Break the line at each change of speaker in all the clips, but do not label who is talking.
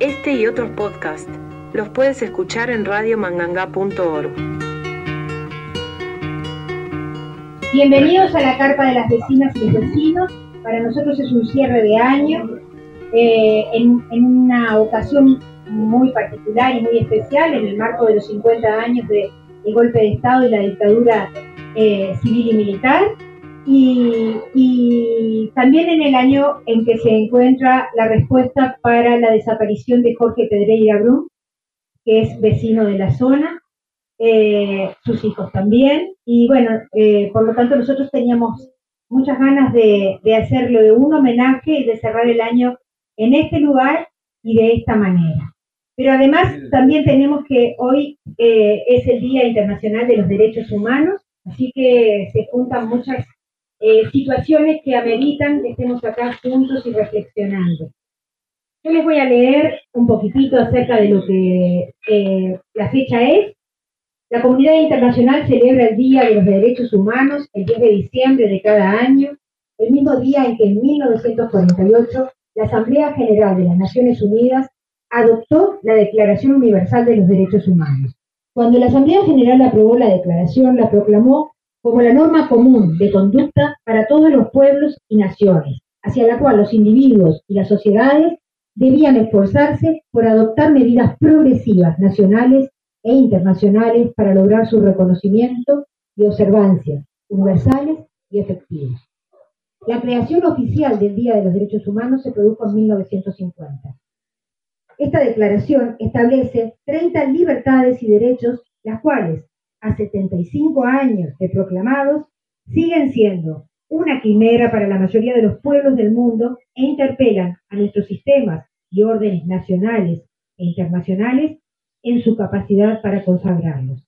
Este y otros podcasts los puedes escuchar en radiomanganga.org.
Bienvenidos a la carpa de las vecinas y los vecinos. Para nosotros es un cierre de año, eh, en, una ocasión muy particular y muy especial, en el marco de los 50 años del golpe de Estado y la dictadura eh, civil y militar. Y, también en el año en que se encuentra la respuesta para la desaparición de Jorge Pedreira Brum, que es vecino de la zona, eh, sus hijos también. Y bueno, eh, por lo tanto nosotros teníamos muchas ganas de, de hacerlo de un homenaje y de cerrar el año en este lugar y de esta manera. Pero además también tenemos que hoy eh, es el Día Internacional de los Derechos Humanos, así que se juntan muchas eh, situaciones que ameritan que estemos acá juntos y reflexionando. Yo les voy a leer un poquitito acerca de lo que eh, la fecha es. La comunidad internacional celebra el Día de los Derechos Humanos el 10 de diciembre de cada año, el mismo día en que en 1948 la Asamblea General de las Naciones Unidas adoptó la Declaración Universal de los Derechos Humanos. Cuando la Asamblea General aprobó la declaración, la proclamó como la norma común de conducta para todos los pueblos y naciones, hacia la cual los individuos y las sociedades debían esforzarse por adoptar medidas progresivas nacionales e internacionales para lograr su reconocimiento y observancia universales y efectivos. La creación oficial del Día de los Derechos Humanos se produjo en 1950. Esta declaración establece 30 libertades y derechos, las cuales a 75 años de proclamados, siguen siendo una quimera para la mayoría de los pueblos del mundo e interpelan a nuestros sistemas y órdenes nacionales e internacionales en su capacidad para consagrarlos.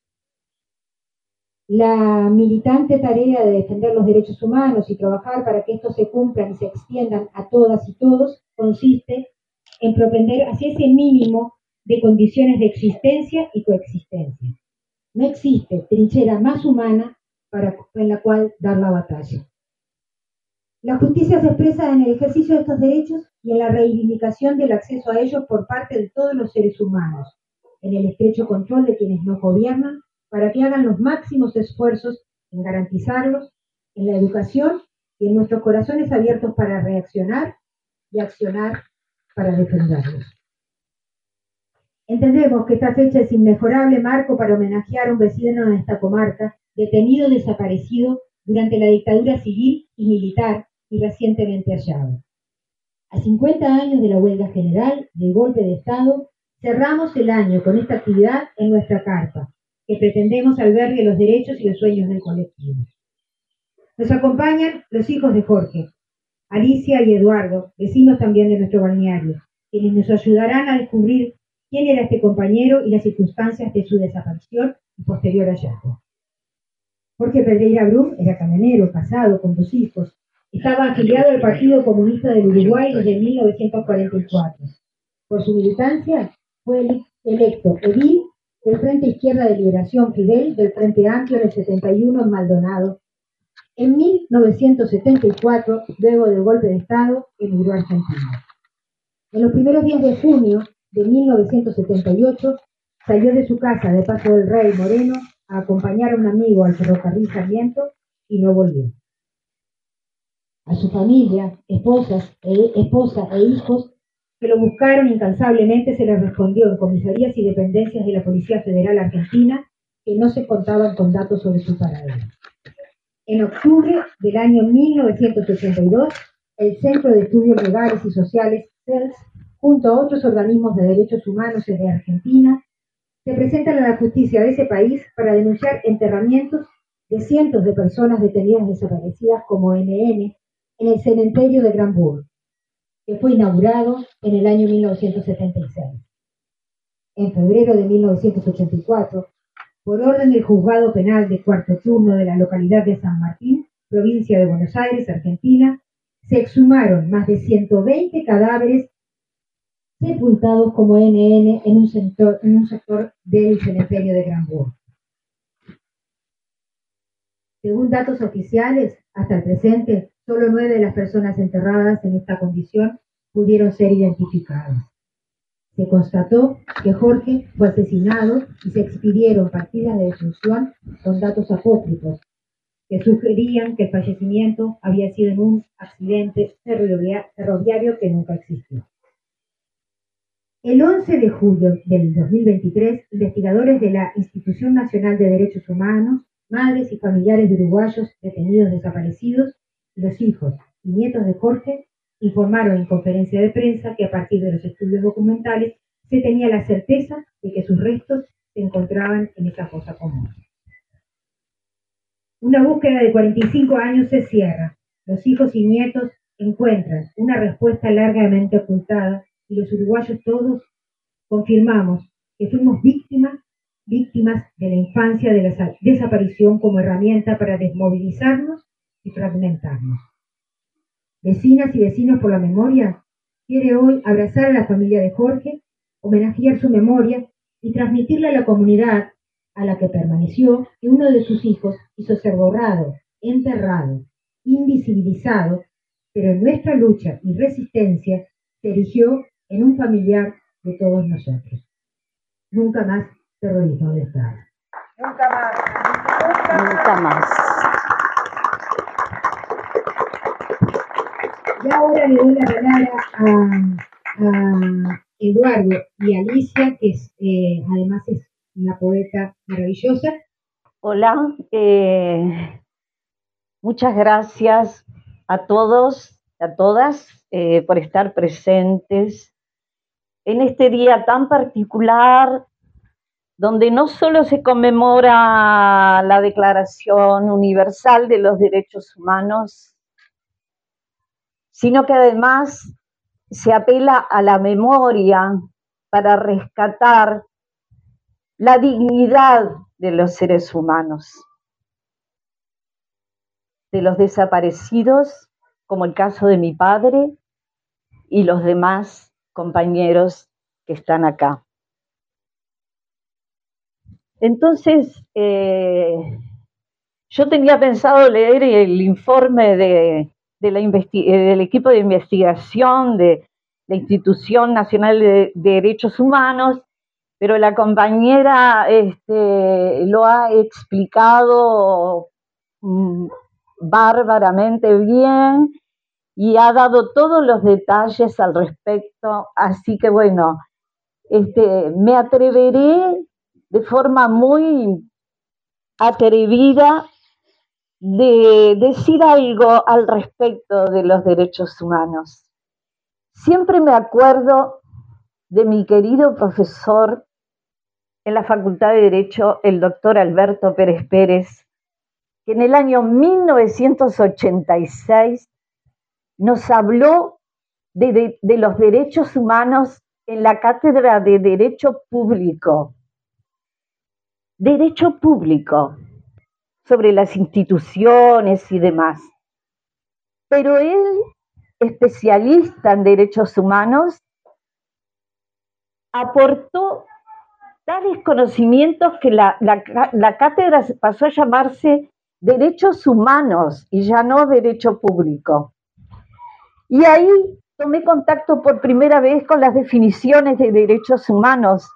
La militante tarea de defender los derechos humanos y trabajar para que estos se cumplan y se extiendan a todas y todos consiste en propender hacia ese mínimo de condiciones de existencia y coexistencia. No existe trinchera más humana en la cual dar la batalla. La justicia se expresa en el ejercicio de estos derechos y en la reivindicación del acceso a ellos por parte de todos los seres humanos, en el estrecho control de quienes nos gobiernan para que hagan los máximos esfuerzos en garantizarlos, en la educación y en nuestros corazones abiertos para reaccionar y accionar para defenderlos. Entendemos que esta fecha es inmejorable marco para homenajear a un vecino de esta comarca, detenido desaparecido durante la dictadura civil y militar y recientemente hallado. A 50 años de la huelga general, del golpe de Estado, cerramos el año con esta actividad en nuestra carta, que pretendemos albergue los derechos y los sueños del colectivo. Nos acompañan los hijos de Jorge, Alicia y Eduardo, vecinos también de nuestro balneario, quienes nos ayudarán a descubrir quién era este compañero y las circunstancias de su desaparición y posterior hallazgo. Jorge Pedreira Brum era camionero, casado, con dos hijos. Estaba afiliado al Partido Comunista del Uruguay desde 1944. Por su militancia, fue electo edil del Frente Izquierda de Liberación Fidel del Frente Amplio del 71 en Maldonado. En 1974, luego del golpe de Estado, emigró a Argentina. En los primeros días de junio de 1978 salió de su casa de Paso del Rey Moreno a acompañar a un amigo al ferrocarril Sarmiento y no volvió. A su familia, esposas e, esposa e hijos que lo buscaron incansablemente se les respondió en comisarías y dependencias de la Policía Federal Argentina que no se contaban con datos sobre su paradero. En octubre del año 1982, el Centro de Estudios Legales y Sociales, CELS, junto a otros organismos de derechos humanos de Argentina, se presentan a la justicia de ese país para denunciar enterramientos de cientos de personas detenidas desaparecidas como NN en el cementerio de Granburg, que fue inaugurado en el año 1976. En febrero de 1984, por orden del juzgado penal de cuarto turno de la localidad de San Martín, provincia de Buenos Aires, Argentina, se exhumaron más de 120 cadáveres sepultados como NN en un sector, en un sector del cementerio de Granburg. Según datos oficiales, hasta el presente, solo nueve de las personas enterradas en esta condición pudieron ser identificadas. Se constató que Jorge fue asesinado y se expidieron partidas de defunción con datos apócrifos que sugerían que el fallecimiento había sido en un accidente ferroviario que nunca existió. El 11 de julio del 2023, investigadores de la Institución Nacional de Derechos Humanos, madres y familiares de uruguayos detenidos desaparecidos, los hijos y nietos de Jorge informaron en conferencia de prensa que a partir de los estudios documentales se tenía la certeza de que sus restos se encontraban en esa fosa común. Una búsqueda de 45 años se cierra. Los hijos y nietos encuentran una respuesta largamente ocultada y los uruguayos todos confirmamos que fuimos víctimas, víctimas de la infancia de la desaparición como herramienta para desmovilizarnos y fragmentarnos. Vecinas y vecinos por la memoria quiere hoy abrazar a la familia de Jorge, homenajear su memoria y transmitirle a la comunidad a la que permaneció que uno de sus hijos hizo ser borrado, enterrado, invisibilizado, pero en nuestra lucha y resistencia se erigió en un familiar de todos nosotros. Nunca más terrorismo de Estado. Nunca más. Nunca más. Y ahora le doy la palabra a, Eduardo y Alicia, que eh, además es una poeta maravillosa.
Hola, eh, muchas gracias a todos, a todas, eh, por estar presentes en este día tan particular donde no solo se conmemora la Declaración Universal de los Derechos Humanos, sino que además se apela a la memoria para rescatar la dignidad de los seres humanos, de los desaparecidos, como el caso de mi padre y los demás compañeros que están acá. Entonces, eh, yo tenía pensado leer el informe de, eh, del equipo de investigación de la Institución Nacional de, Derechos Humanos, pero la compañera este, lo ha explicado mm, bárbaramente bien y ha dado todos los detalles al respecto. Así que bueno, este, me atreveré de forma muy atrevida de decir algo al respecto de los derechos humanos. Siempre me acuerdo de mi querido profesor en la Facultad de Derecho, el doctor Alberto Pérez Pérez, que en el año 1986 nos habló de, los derechos humanos en la cátedra de Derecho Público. Derecho Público sobre las instituciones y demás. Pero él, especialista en derechos humanos, aportó tales conocimientos que la, la, cátedra pasó a llamarse derechos humanos y ya no derecho público. Y ahí tomé contacto por primera vez con las definiciones de derechos humanos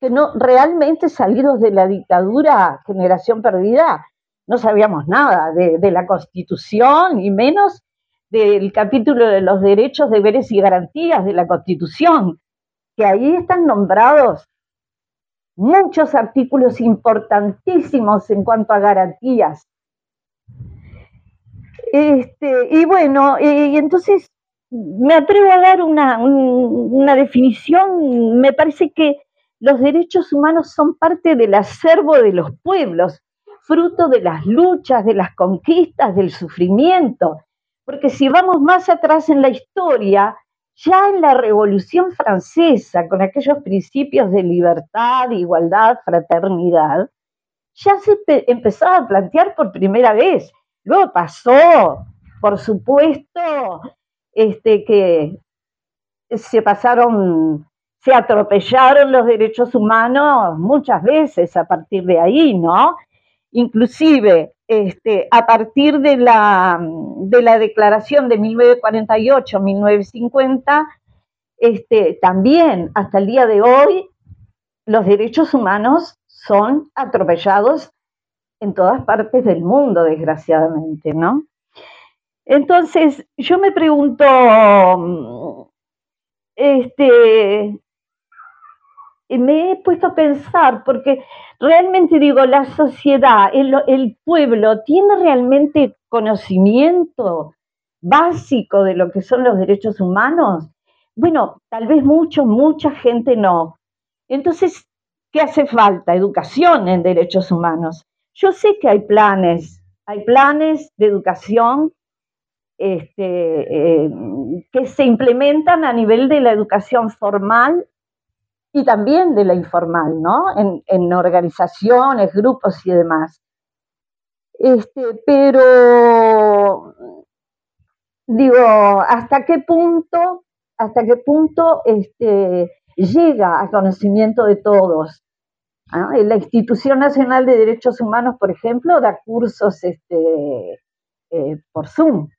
que no realmente salidos de la dictadura, generación perdida, no sabíamos nada de, la Constitución y menos del capítulo de los derechos, deberes y garantías de la Constitución, que ahí están nombrados muchos artículos importantísimos en cuanto a garantías. Este, y bueno, y entonces me atrevo a dar una, una definición, me parece que los derechos humanos son parte del acervo de los pueblos, fruto de las luchas, de las conquistas, del sufrimiento. Porque si vamos más atrás en la historia, ya en la Revolución Francesa, con aquellos principios de libertad, igualdad, fraternidad, ya se empezaba a plantear por primera vez. Luego pasó, por supuesto, este, que se pasaron se atropellaron los derechos humanos muchas veces a partir de ahí, ¿no? Inclusive este, a partir de la, de la declaración de 1948-1950, este, también hasta el día de hoy los derechos humanos son atropellados en todas partes del mundo, desgraciadamente, ¿no? Entonces, yo me pregunto, este, me he puesto a pensar, porque realmente digo, la sociedad, el, el, pueblo, ¿tiene realmente conocimiento básico de lo que son los derechos humanos? Bueno, tal vez mucho, mucha gente no. Entonces, ¿qué hace falta? Educación en derechos humanos. Yo sé que hay planes, hay planes de educación este, eh, que se implementan a nivel de la educación formal y también de la informal, ¿no? En, organizaciones, grupos y demás. Este, pero digo, ¿hasta qué punto, hasta qué punto este, llega a conocimiento de todos? La Institución Nacional de Derechos Humanos, por ejemplo, da cursos este, eh, por Zoom,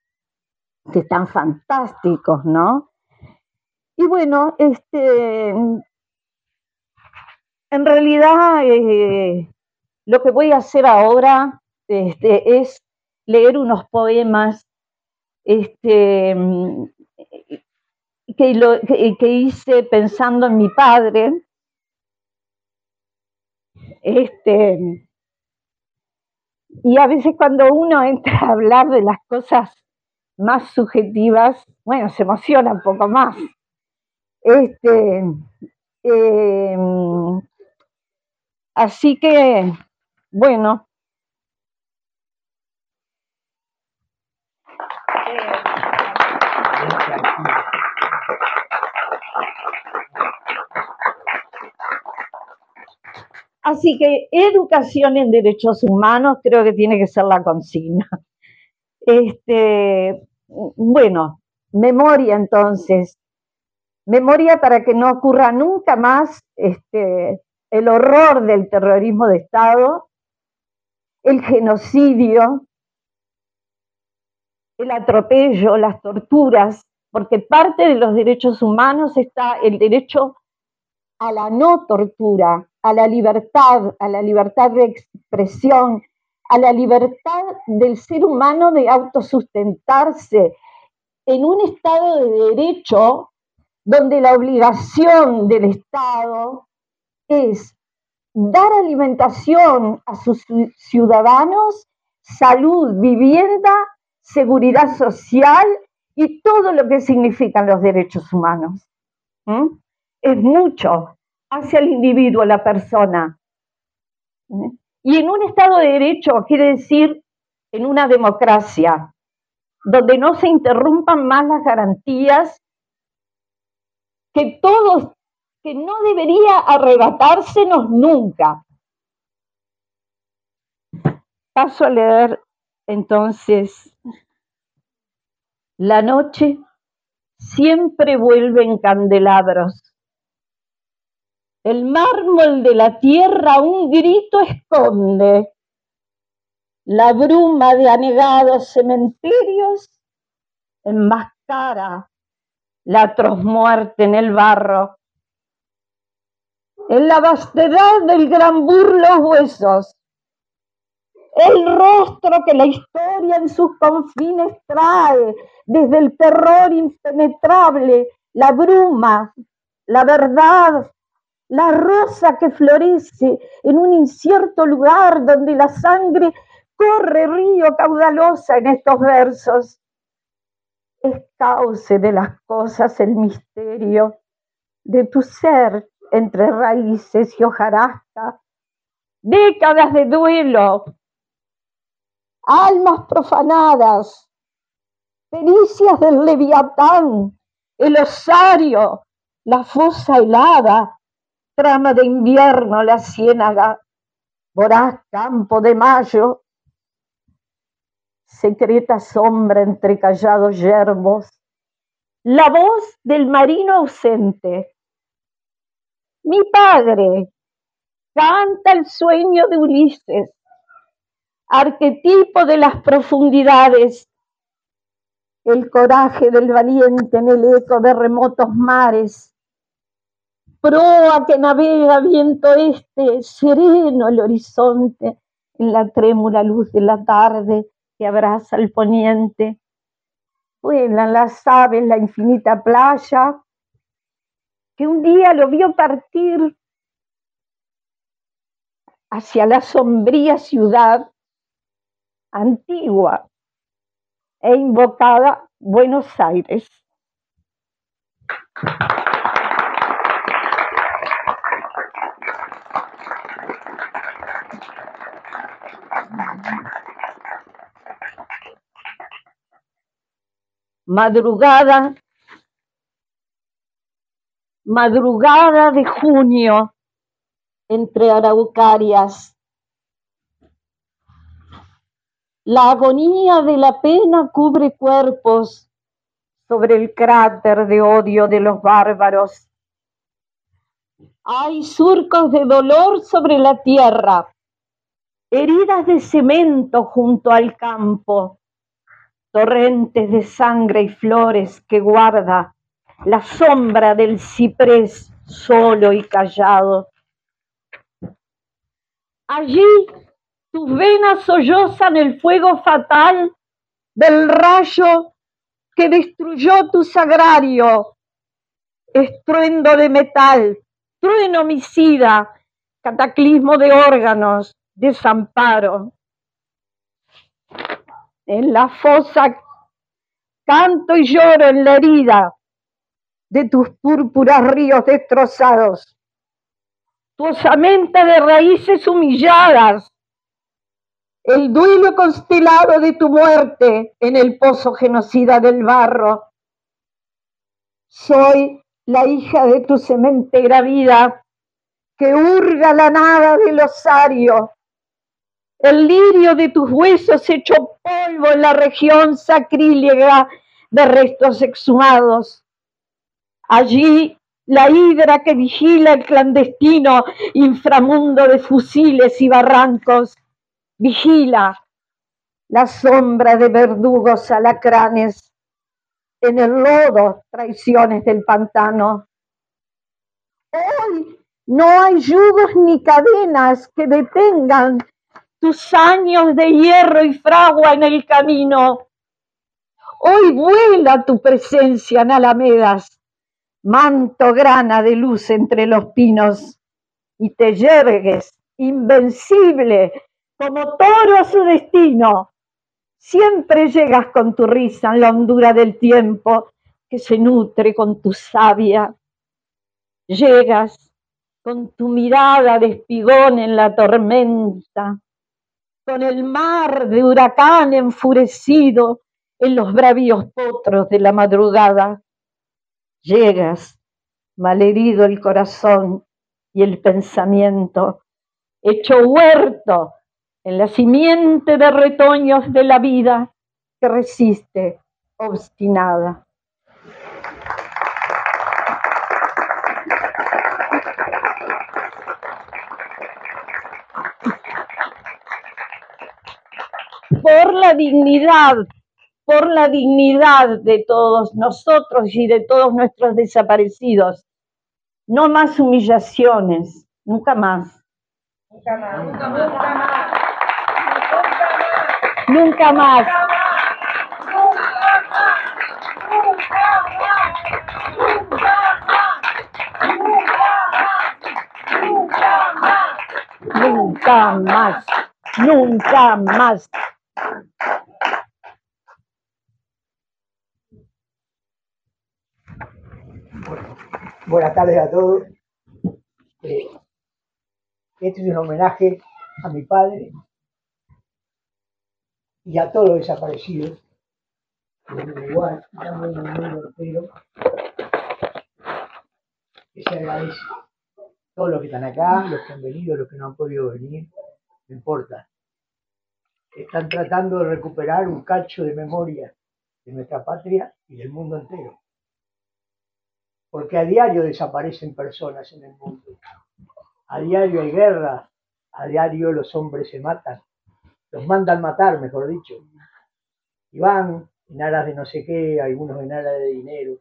que están fantásticos, ¿no? Y bueno, este, en realidad eh, lo que voy a hacer ahora este, es leer unos poemas este, que hice pensando en mi padre, este, y a veces cuando uno entra a hablar de las cosas más subjetivas, bueno, se emociona un poco más. Este, em, así que, bueno. Así que educación en derechos humanos creo que tiene que ser la consigna. Este, bueno, memoria entonces. Memoria para que no ocurra nunca más este, el horror del terrorismo de Estado, el genocidio, el atropello, las torturas, porque parte de los derechos humanos está el derecho a la no tortura, a la libertad, a la libertad de expresión, a la libertad del ser humano de autosustentarse en un Estado de derecho donde la obligación del Estado es dar alimentación a sus ciudadanos, salud, vivienda, seguridad social y todo lo que significan los derechos humanos. ¿Mm? Es mucho hacia el individuo, la persona. ¿Eh? Y en un Estado de Derecho quiere decir en una democracia, donde no se interrumpan más las garantías, que todos, que no debería arrebatársenos nunca. Paso a leer entonces, la noche siempre vuelve en candelabros el mármol de la tierra un grito esconde. La bruma de anegados cementerios enmascara la atroz muerte en el barro. En la vastedad del gran burlo huesos, el rostro que la historia en sus confines trae, desde el terror impenetrable, la bruma, la verdad la rosa que florece en un incierto lugar donde la sangre corre río caudalosa en estos versos. Es cauce de las cosas el misterio de tu ser entre raíces y hojarasca, décadas de duelo, almas profanadas, pericias del leviatán, el osario, la fosa helada, trama de invierno la ciénaga, voraz campo de mayo, secreta sombra entre callados yerbos, la voz del marino ausente. Mi padre canta el sueño de Ulises, arquetipo de las profundidades, el coraje del valiente en el eco de remotos mares. Proa que navega viento este, sereno el horizonte en la trémula luz de la tarde que abraza el poniente. Vuelan las aves la infinita playa que un día lo vio partir hacia la sombría ciudad antigua e invocada Buenos Aires. Madrugada, madrugada de junio entre araucarias. La agonía de la pena cubre cuerpos sobre el cráter de odio de los bárbaros. Hay surcos de dolor sobre la tierra, heridas de cemento junto al campo, torrentes de sangre y flores que guarda la sombra del ciprés solo y callado. Allí tus venas sollozan el fuego fatal del rayo que destruyó tu sagrario. Estruendo de metal, trueno homicida, cataclismo de órganos, desamparo. En la fosa canto y lloro en la herida de tus púrpuras ríos destrozados. Tu osamenta de raíces humilladas, el duelo constelado de tu muerte en el pozo genocida del barro. Soy la hija de tu cementera vida que hurga la nada del osario, el lirio de tus huesos hecho polvo en la región sacrílega de restos exhumados. Allí la hidra que vigila el clandestino inframundo de fusiles y barrancos Vigila la sombra de verdugos alacranes en el lodo, traiciones del pantano. Hoy no hay yugos ni cadenas que detengan tus años de hierro y fragua en el camino. Hoy vuela tu presencia en alamedas, manto grana de luz entre los pinos, y te yergues, invencible, como toro a su destino. Siempre llegas con tu risa en la hondura del tiempo que se nutre con tu savia. Llegas con tu mirada de espigón en la tormenta, con el mar de huracán enfurecido en los bravíos potros de la madrugada. Llegas, malherido el corazón y el pensamiento, hecho huerto en la simiente de retoños de la vida que resiste obstinada. Por la dignidad, por la dignidad de todos nosotros y de todos nuestros desaparecidos. No más humillaciones, nunca más. Nunca más. Nunca más. Nunca más. Nunca más. Nunca más.
Buenas tardes a todos. Este es un homenaje a mi padre, y a todos los desaparecidos en mundo entero, se agradece. Todos los que están acá, los que han venido, los que no han podido venir, no importa. Están tratando de recuperar un cacho de memoria de nuestra patria y del mundo entero. Porque a diario desaparecen personas en el mundo. A diario hay guerra, a diario los hombres se matan los mandan matar, mejor dicho. Y van en aras de no sé qué, algunos en aras de dinero.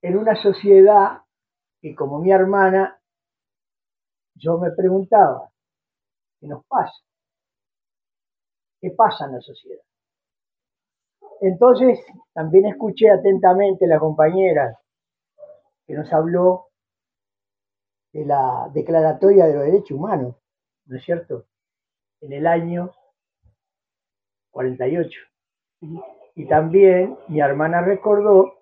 En una sociedad que como mi hermana, yo me preguntaba, ¿qué nos pasa? ¿Qué pasa en la sociedad? Entonces, también escuché atentamente a la compañera que nos habló de la Declaratoria de los Derechos Humanos, ¿no es cierto? En el año 48. Y también mi hermana recordó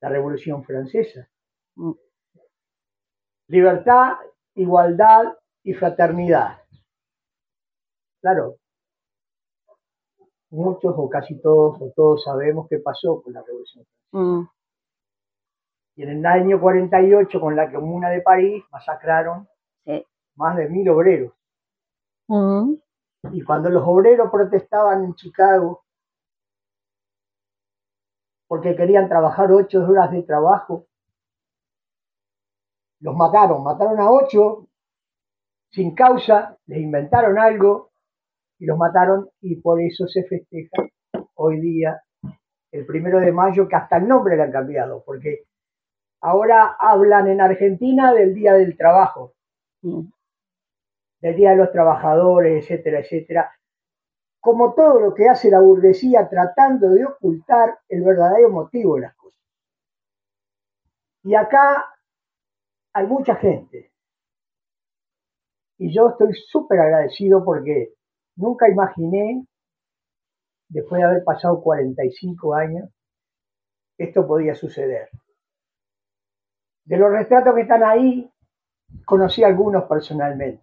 la Revolución Francesa. Mm. Libertad, igualdad y fraternidad. Claro, muchos o casi todos o todos sabemos qué pasó con la Revolución Francesa. Mm. Y en el año 48, con la Comuna de París, masacraron más de mil obreros. Mm. Y cuando los obreros protestaban en Chicago porque querían trabajar ocho horas de trabajo, los mataron, mataron a ocho sin causa, les inventaron algo y los mataron y por eso se festeja hoy día el primero de mayo, que hasta el nombre le han cambiado, porque ahora hablan en Argentina del Día del Trabajo. Mm del Día de los Trabajadores, etcétera, etcétera, como todo lo que hace la burguesía tratando de ocultar el verdadero motivo de las cosas. Y acá hay mucha gente. Y yo estoy súper agradecido porque nunca imaginé, después de haber pasado 45 años, esto podía suceder. De los retratos que están ahí, conocí algunos personalmente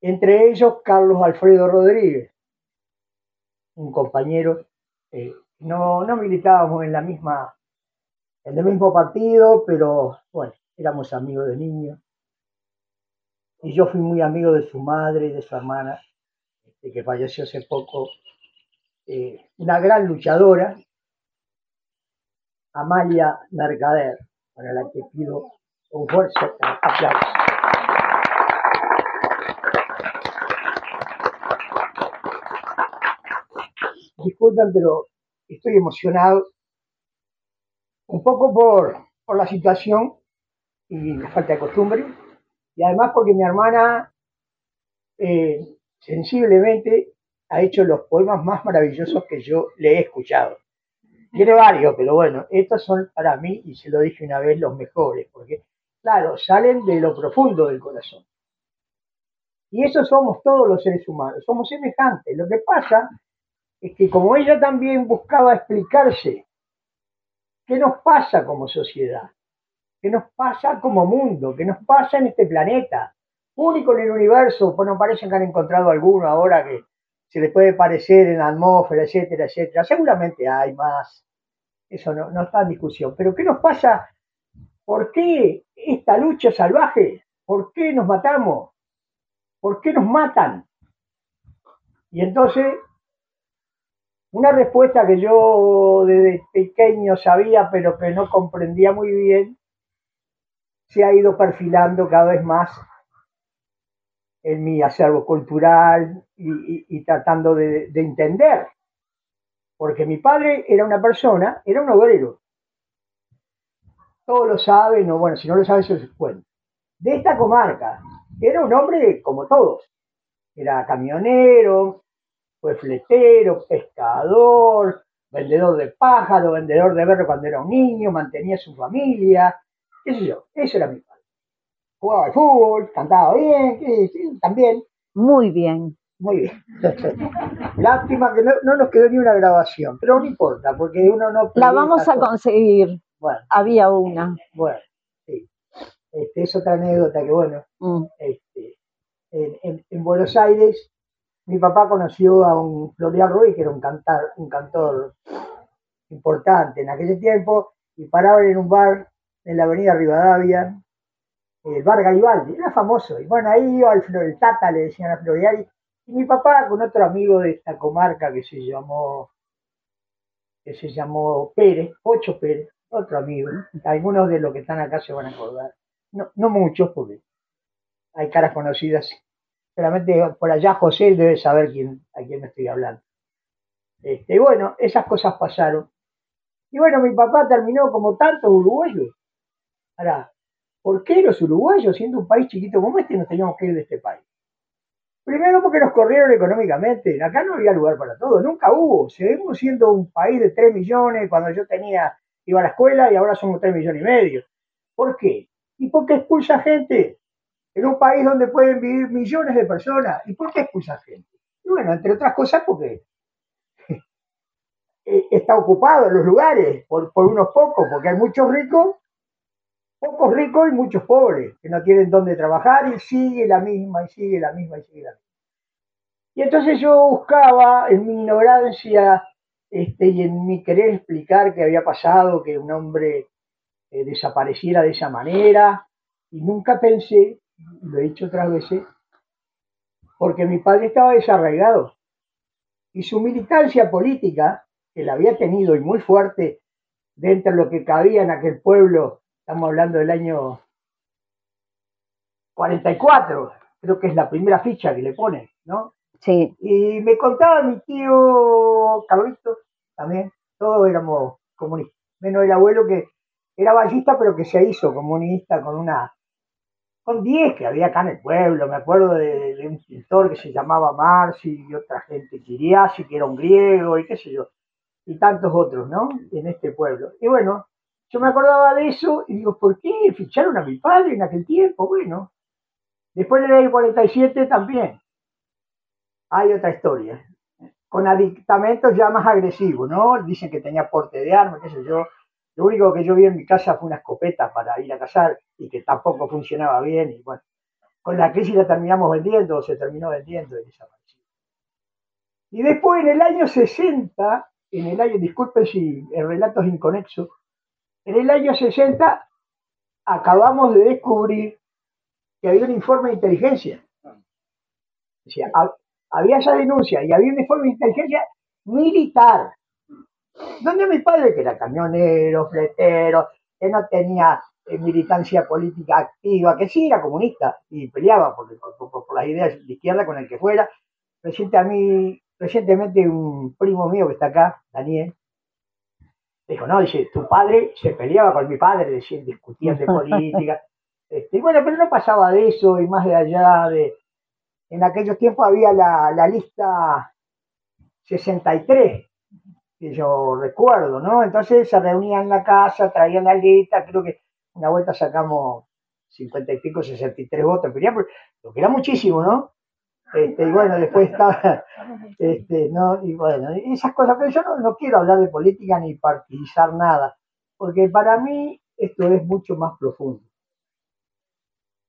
entre ellos Carlos Alfredo Rodríguez, un compañero, eh, no, no militábamos en la misma, en el mismo partido, pero bueno, éramos amigos de niños. Y yo fui muy amigo de su madre y de su hermana, este, que falleció hace poco, eh, una gran luchadora, Amalia Mercader, para la que pido un fuerte aplauso. disculpen, pero estoy emocionado un poco por, la situación y la falta de costumbre, y además porque mi hermana eh, sensiblemente ha hecho los poemas más maravillosos que yo le he escuchado. Tiene varios, pero bueno, estos son para mí, y se lo dije una vez, los mejores, porque, claro, salen de lo profundo del corazón. Y eso somos todos los seres humanos, somos semejantes. Lo que pasa es que como ella también buscaba explicarse qué nos pasa como sociedad, qué nos pasa como mundo, qué nos pasa en este planeta, único en el universo, pues no parece que han encontrado alguno ahora que se le puede parecer en la atmósfera, etcétera, etcétera. Seguramente hay más, eso no, no está en discusión. Pero ¿qué nos pasa? ¿Por qué esta lucha salvaje? ¿Por qué nos matamos? ¿Por qué nos matan? Y entonces una respuesta que yo desde pequeño sabía, pero que no comprendía muy bien, se ha ido perfilando cada vez más en mi acervo cultural y, tratando de, entender. Porque mi padre era una persona, era un obrero. Todos lo saben, o bueno, si no lo saben, se cuenta. De esta comarca. Era un hombre como todos. Era camionero, fue fletero, pescador, vendedor de pájaro, vendedor de berro cuando era un niño, mantenía su familia, qué sé yo, eso era mi padre. Jugaba al fútbol, cantaba bien, también.
Muy bien.
Muy bien. Lástima que no, nos quedó ni una grabación, pero no importa, porque uno no...
La vamos a conseguir. Bueno. Había una.
Bueno, sí. Este, es otra anécdota que, bueno, mm. este, en Buenos Aires mi papá conoció a un Florian Ruiz, que era un, cantar, un cantor importante en aquel tiempo, y paraban en un bar en la avenida Rivadavia, el bar Garibaldi, era famoso. Y bueno, ahí iba el, Tata, le decían a Floriari, y mi papá con otro amigo de esta comarca que se llamó, que se llamó Pérez, Ocho Pérez, otro amigo, algunos de los que están acá se van a acordar, no, no muchos porque hay caras conocidas Solamente por allá José debe saber quién, a quién me estoy hablando. Este, bueno, esas cosas pasaron. Y bueno, mi papá terminó como tantos uruguayos. Ahora, ¿por qué los uruguayos, siendo un país chiquito como este, nos teníamos que ir de este país? Primero porque nos corrieron económicamente. Acá no había lugar para todo, nunca hubo. Seguimos siendo un país de 3 millones cuando yo tenía, iba a la escuela y ahora somos 3 millones y medio. ¿Por qué? ¿Y por qué expulsa gente? En un país donde pueden vivir millones de personas. ¿Y por qué expulsa gente? Bueno, entre otras cosas porque está ocupado los lugares por unos pocos, porque hay muchos ricos pocos ricos y muchos pobres que no tienen dónde trabajar y sigue la misma y sigue la misma y sigue la misma. Y entonces yo buscaba en mi ignorancia este, y en mi querer explicar qué había pasado, que un hombre eh, desapareciera de esa manera, y nunca pensé, lo he dicho otras veces, porque mi padre estaba desarraigado y su militancia política, que la había tenido y muy fuerte dentro de lo que cabía en aquel pueblo Estamos hablando del año 44, creo que es la primera ficha que le pone, ¿no?
Sí.
Y me contaba mi tío Carlito también, todos éramos comunistas, menos el abuelo que era ballista, pero que se hizo comunista con una con 10 que había acá en el pueblo, me acuerdo de, un pintor que se llamaba Marci y otra gente, Kiriasi, que era un griego y qué sé yo, y tantos otros, ¿no? En este pueblo. Y bueno, yo me acordaba de eso y digo, ¿por qué ficharon a mi padre en aquel tiempo? Bueno, después del año 47 también hay otra historia, con adictamentos ya más agresivos, ¿no? Dicen que tenía porte de arma, qué sé yo. Lo único que yo vi en mi casa fue una escopeta para ir a cazar y que tampoco funcionaba bien. Y bueno, con la crisis la terminamos vendiendo, o se terminó vendiendo y desapareció. Y después en el año 60, en el año, disculpen si el relato es inconexo, en el año 60 acabamos de descubrir que había un informe de inteligencia. había esa denuncia y había un informe de inteligencia militar. Donde mi padre, que era camionero, fletero, que no tenía eh, militancia política activa, que sí era comunista y peleaba por, las ideas de izquierda con el que fuera. Recientemente un primo mío que está acá, Daniel, Dijo, no, dice, tu padre se peleaba con mi padre, decían, discutían de política. Este, y bueno, pero no pasaba de eso y más de allá de... En aquellos tiempos había la, la lista 63, que yo recuerdo, ¿no? Entonces se reunían en la casa, traían la lista, creo que una vuelta sacamos 50 y pico, 63 votos, pero lo que era muchísimo, ¿no? Este, y bueno, después estaba, este, ¿no? Y bueno, esas cosas, pero yo no, quiero hablar de política ni partidizar nada, porque para mí esto es mucho más profundo,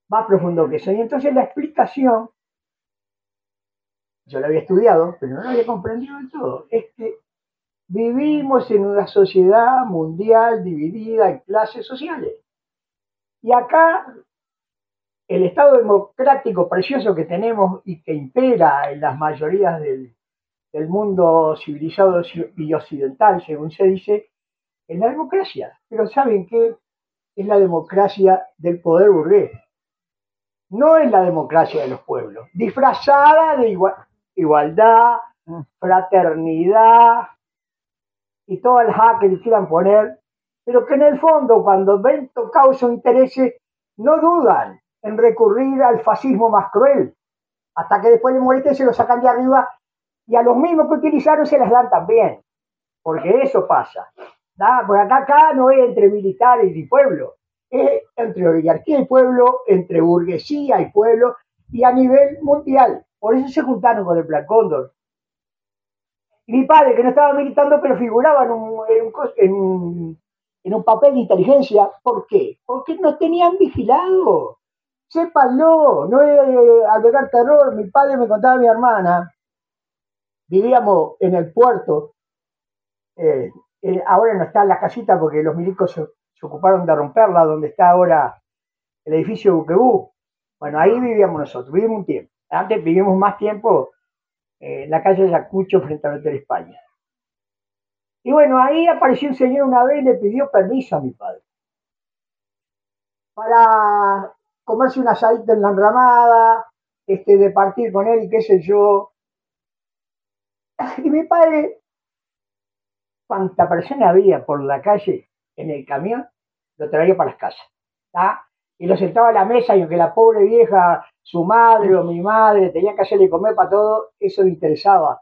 más profundo que eso. Y entonces la explicación, yo la había estudiado, pero no la había comprendido del todo, es que vivimos en una sociedad mundial dividida en clases sociales. Y acá el Estado democrático precioso que tenemos y que impera en las mayorías del, mundo civilizado y occidental, según se dice, es la democracia. Pero ¿saben qué? Es la democracia del poder burgués. No es la democracia de los pueblos. Disfrazada de igualdad, fraternidad y todas las A que le quieran poner, pero que en el fondo, cuando ven causa intereses, no dudan en recurrir al fascismo más cruel, hasta que después de morir se lo sacan de arriba y a los mismos que utilizaron se las dan también, porque eso pasa. Porque acá, acá no es entre militares y pueblo, es entre oligarquía y pueblo, entre burguesía y pueblo, y a nivel mundial. Por eso se juntaron con el Plan Cóndor. Y mi padre, que no estaba militando, pero figuraba en un, en un, en papel de inteligencia. ¿Por qué? Porque nos tenían vigilados sépanlo, no es agregar terror. Mi padre me contaba a mi hermana, vivíamos en el puerto, eh, eh, ahora no está en la casita porque los milicos se, ocuparon de romperla, donde está ahora el edificio Buquebú. Bueno, ahí vivíamos nosotros, vivimos un tiempo. Antes vivimos más tiempo eh, en la calle Yacucho frente al Hotel España. Y bueno, ahí apareció un señor una vez y le pidió permiso a mi padre para comerse una asadito en la enramada, este, de partir con él y qué sé yo. Y mi padre cuánta persona había por la calle en el camión, lo traía para las casas. Y lo sentaba a la mesa y aunque la pobre vieja, su madre o mi madre, tenía que hacerle comer para todo, eso le interesaba.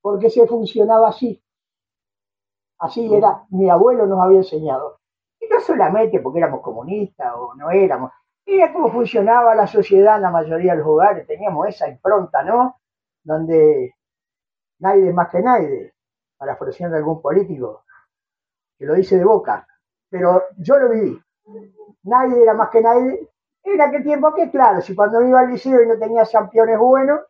Porque se funcionaba así. Así era, mi abuelo nos había enseñado. Y no solamente porque éramos comunistas o no éramos, era cómo funcionaba la sociedad en la mayoría de los hogares, teníamos esa impronta, ¿no? Donde nadie más que nadie, para de algún político, que lo dice de boca, pero yo lo viví. Nadie era más que nadie. En aquel tiempo que, claro, si cuando iba al liceo y no tenía campeones buenos,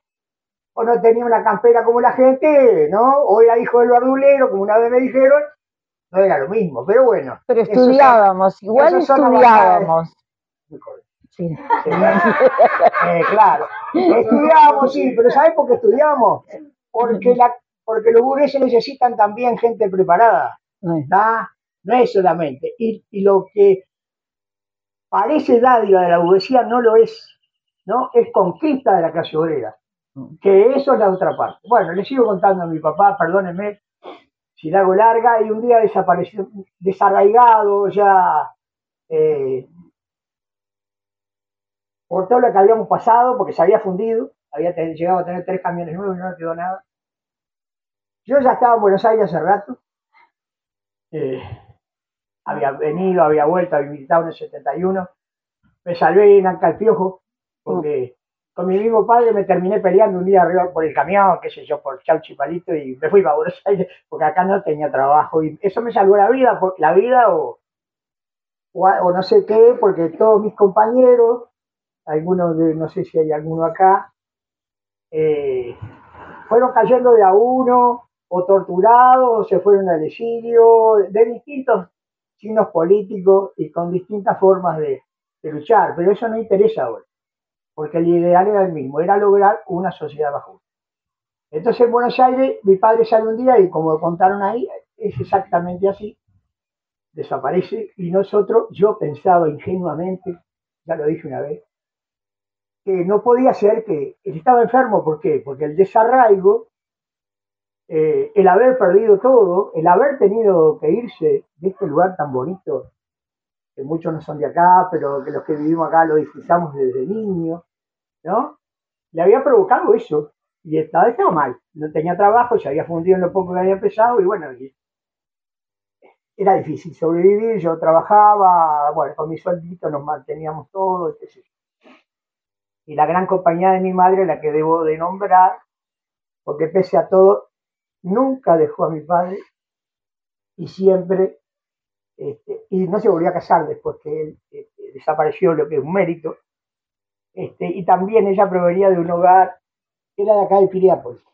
o no tenía una campera como la gente, ¿no? O era hijo del bardulero, como una vez me dijeron, no era lo mismo, pero bueno.
Pero estudiábamos, igual estudiábamos.
Sí. Eh, claro, estudiábamos, sí, pero ¿sabes por qué estudiábamos? Porque, la, porque los burgueses necesitan también gente preparada. ¿está? No es solamente. Y, y, lo que parece dádiva de la burguesía no lo es, ¿no? Es conquista de la clase obrera. Que eso es la otra parte. Bueno, le sigo contando a mi papá, perdónenme si la hago larga, y un día desapareció, desarraigado, ya eh, por todo lo que habíamos pasado, porque se había fundido, había llegado a tener tres camiones nuevos y no quedó nada. Yo ya estaba en Buenos Aires hace rato, eh, había venido, había vuelto, había militado en el 71, me salvé en Ancalpiojo, porque con mi mismo padre me terminé peleando un día arriba por el camión, qué sé yo, por Chauchi Palito, y me fui para Buenos Aires, porque acá no tenía trabajo, y eso me salvó la vida, la vida o, o no sé qué, porque todos mis compañeros algunos de, no sé si hay alguno acá, eh, fueron cayendo de a uno, o torturados, o se fueron al exilio, de distintos signos políticos y con distintas formas de, luchar, pero eso no interesa ahora, porque el ideal era el mismo, era lograr una sociedad más justa. Entonces en Buenos Aires mi padre sale un día y como contaron ahí, es exactamente así, desaparece y nosotros, yo pensaba ingenuamente, ya lo dije una vez, que no podía ser que él estaba enfermo, ¿por qué? Porque el desarraigo, eh, el haber perdido todo, el haber tenido que irse de este lugar tan bonito, que muchos no son de acá, pero que los que vivimos acá lo disfrutamos desde niño, ¿no? Le había provocado eso y estaba, estaba mal, no tenía trabajo, se había fundido en lo poco que había empezado y bueno, era difícil sobrevivir, yo trabajaba, bueno, con mi sueldito nos manteníamos todos, etc y la gran compañía de mi madre, la que debo de nombrar, porque pese a todo, nunca dejó a mi padre y siempre, este, y no se volvió a casar después que él este, desapareció, lo que es un mérito, este, y también ella provenía de un hogar, era de acá de Piriápolis,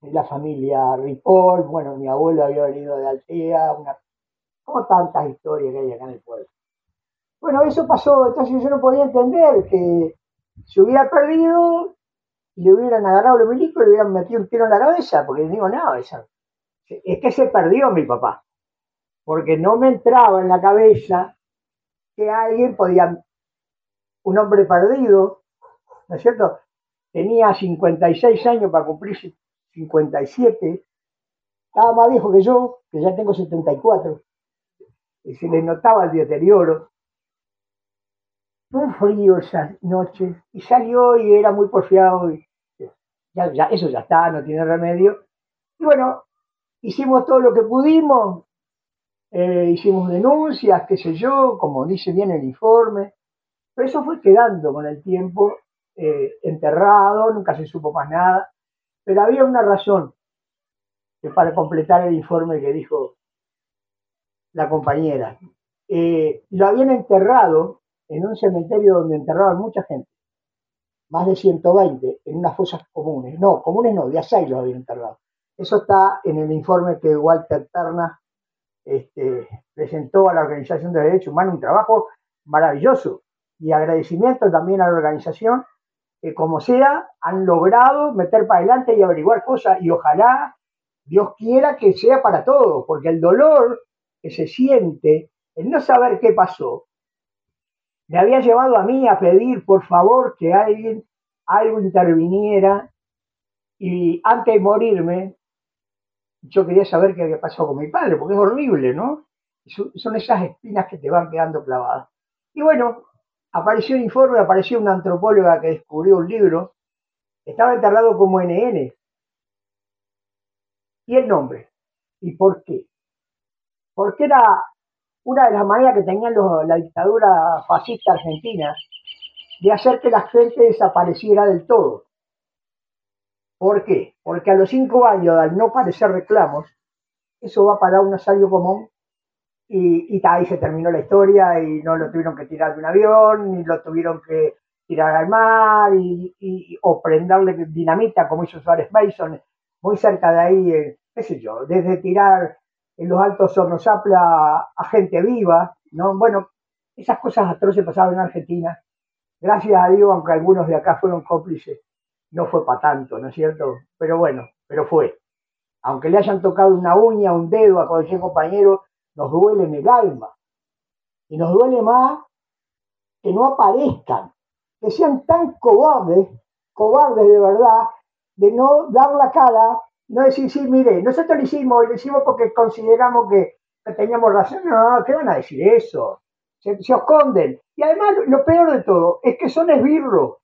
de la familia Ripoll, bueno, mi abuelo había venido de Altea, una, como tantas historias que hay acá en el pueblo. Bueno, eso pasó, entonces yo no podía entender que si hubiera perdido y le hubieran agarrado los milicos, le hubieran metido un tiro en la cabeza, porque digo, no, es que se perdió mi papá, porque no me entraba en la cabeza que alguien podía, un hombre perdido, ¿no es cierto? Tenía 56 años para cumplir 57, estaba más viejo que yo, que ya tengo 74, y se le notaba el deterioro, un frío esa noche y salió y era muy porfiado ya, eso ya está, no tiene remedio. Y bueno, hicimos todo lo que pudimos, eh, hicimos denuncias, qué sé yo, como dice bien el informe, pero eso fue quedando con el tiempo eh, enterrado, nunca se supo más nada, pero había una razón que para completar el informe que dijo la compañera. Eh, lo habían enterrado en un cementerio donde enterraban mucha gente, más de 120, en unas fosas comunes. No, comunes no, de Asai los habían enterrado. Eso está en el informe que Walter Terna este, presentó a la Organización de Derechos Humanos, un trabajo maravilloso y agradecimiento también a la organización que como sea han logrado meter para adelante y averiguar cosas y ojalá Dios quiera que sea para todos, porque el dolor que se siente, el no saber qué pasó, me había llevado a mí a pedir, por favor, que alguien, algo interviniera y antes de morirme, yo quería saber qué había pasado con mi padre, porque es horrible, ¿no? Son esas espinas que te van quedando clavadas. Y bueno, apareció un informe, apareció una antropóloga que descubrió un libro, estaba enterrado como NN. ¿Y el nombre? ¿Y por qué? Porque era una de las maneras que tenían la dictadura fascista argentina de hacer que la gente desapareciera del todo. ¿Por qué? Porque a los cinco años, al no parecer reclamos, eso va para un asalio común y, y ahí se terminó la historia y no lo tuvieron que tirar de un avión, ni lo tuvieron que tirar al mar y, o prenderle dinamita como hizo Suárez Mason, muy cerca de ahí, eh, qué sé yo, desde tirar en los altos hornos a, a gente viva, ¿no? Bueno, esas cosas atroces pasaban en Argentina. Gracias a Dios, aunque algunos de acá fueron cómplices, no fue para tanto, ¿no es cierto? Pero bueno, pero fue. Aunque le hayan tocado una uña, un dedo a cualquier compañero, nos duele en el alma. Y nos duele más que no aparezcan, que sean tan cobardes, cobardes de verdad, de no dar la cara, no decir, sí, mire, nosotros lo hicimos, lo hicimos porque consideramos que, teníamos razón. No, ¿qué van a decir eso? Se, se, esconden. Y además, lo peor de todo es que son esbirros.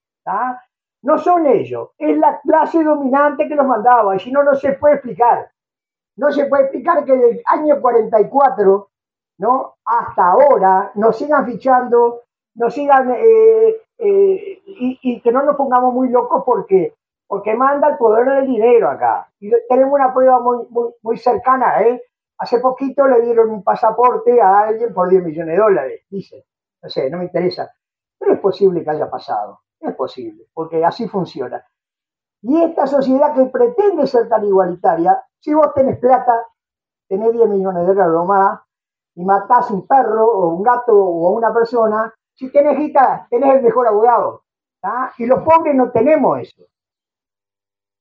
No son ellos, es la clase dominante que los mandaba, y si no, no se puede explicar. No se puede explicar que del año 44 ¿no? hasta ahora nos sigan fichando, nos sigan, eh, eh, y, que no nos pongamos muy locos porque, porque manda el poder del dinero acá. Y tenemos una prueba muy, muy, cercana. ¿eh? Hace poquito le dieron un pasaporte a alguien por 10 millones de dólares, dice. No sé, no me interesa. Pero es posible que haya pasado. Es posible, porque así funciona. Y esta sociedad que pretende ser tan igualitaria, si vos tenés plata, tenés 10 millones de dólares o más, y matás un perro o un gato o una persona, si tenés guita, tenés el mejor abogado. Y los pobres no tenemos eso.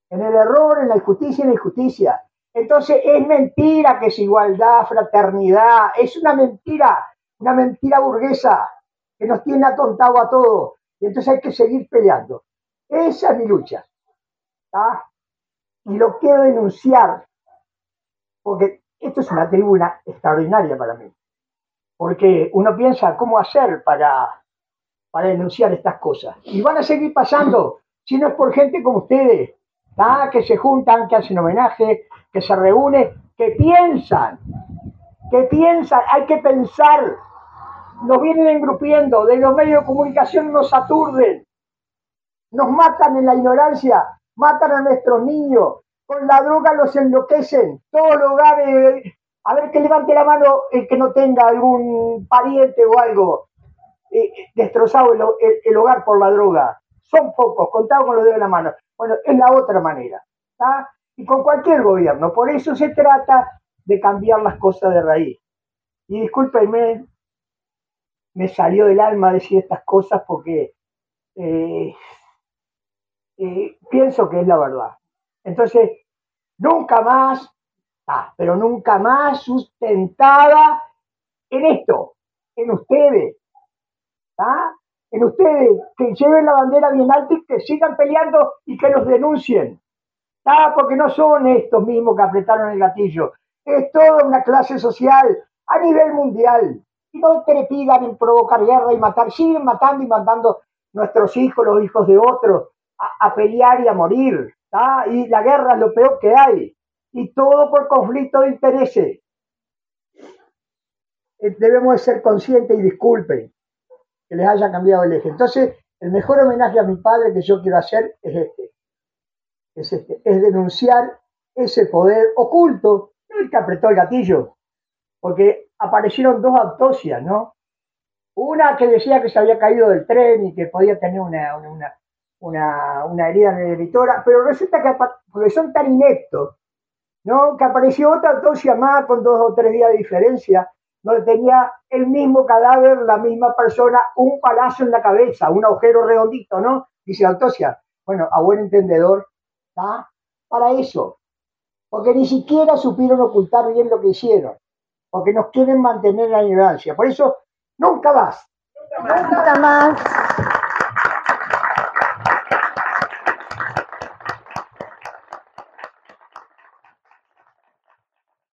En el error, en la injusticia, en la injusticia. Entonces es mentira que es igualdad, fraternidad, es una mentira, una mentira burguesa que nos tiene atontado a todos. Y entonces hay que seguir peleando. Esa es mi lucha. Y lo quiero denunciar, porque esto es una tribuna extraordinaria para mí. Porque uno piensa cómo hacer para, para denunciar estas cosas. Y van a seguir pasando, si no es por gente como ustedes, que se juntan, que hacen homenaje, que se reúnen, que piensan, que piensan, hay que pensar. Nos vienen engrupiendo, de los medios de comunicación nos aturden, nos matan en la ignorancia, matan a nuestros niños, con la droga los enloquecen, todos los hogares, a ver que levante la mano el que no tenga algún pariente o algo eh, destrozado el, hogar por la droga. Son pocos, contados con los dedos de la mano. Bueno, es la otra manera. Y con cualquier gobierno. Por eso se trata de cambiar las cosas de raíz. Y discúlpenme, me salió del alma decir estas cosas porque eh, eh, pienso que es la verdad. Entonces, nunca más, ah, pero nunca más sustentada en esto, en ustedes, ¿ah? En ustedes, que lleven la bandera bien alta y que sigan peleando y que los denuncien. ¿ah? Porque no son estos mismos que apretaron el gatillo, es toda una clase social a nivel mundial y no trepidan en provocar guerra y matar, siguen matando y mandando nuestros hijos, los hijos de otros, a, pelear y a morir. Y la guerra es lo peor que hay. Y todo por conflicto de intereses. Eh, debemos de ser conscientes y disculpen que les haya cambiado el eje. Entonces, el mejor homenaje a mi padre que yo quiero hacer es este. Es este. Es denunciar ese poder oculto, el que apretó el gatillo. Porque aparecieron dos autopsias, ¿no? Una que decía que se había caído del tren y que podía tener una, una, una, herida en el editora, pero resulta que son tan ineptos, ¿no? Que apareció otra autopsia más con dos o tres días de diferencia, donde tenía el mismo cadáver, la misma persona, un palazo en la cabeza, un agujero redondito, ¿no? Dice la autopsia. Bueno, a buen entendedor, ¿está? Para eso. Porque ni siquiera supieron ocultar bien lo que hicieron porque nos quieren mantener en la ignorancia. Por eso, nunca más.
Nunca más.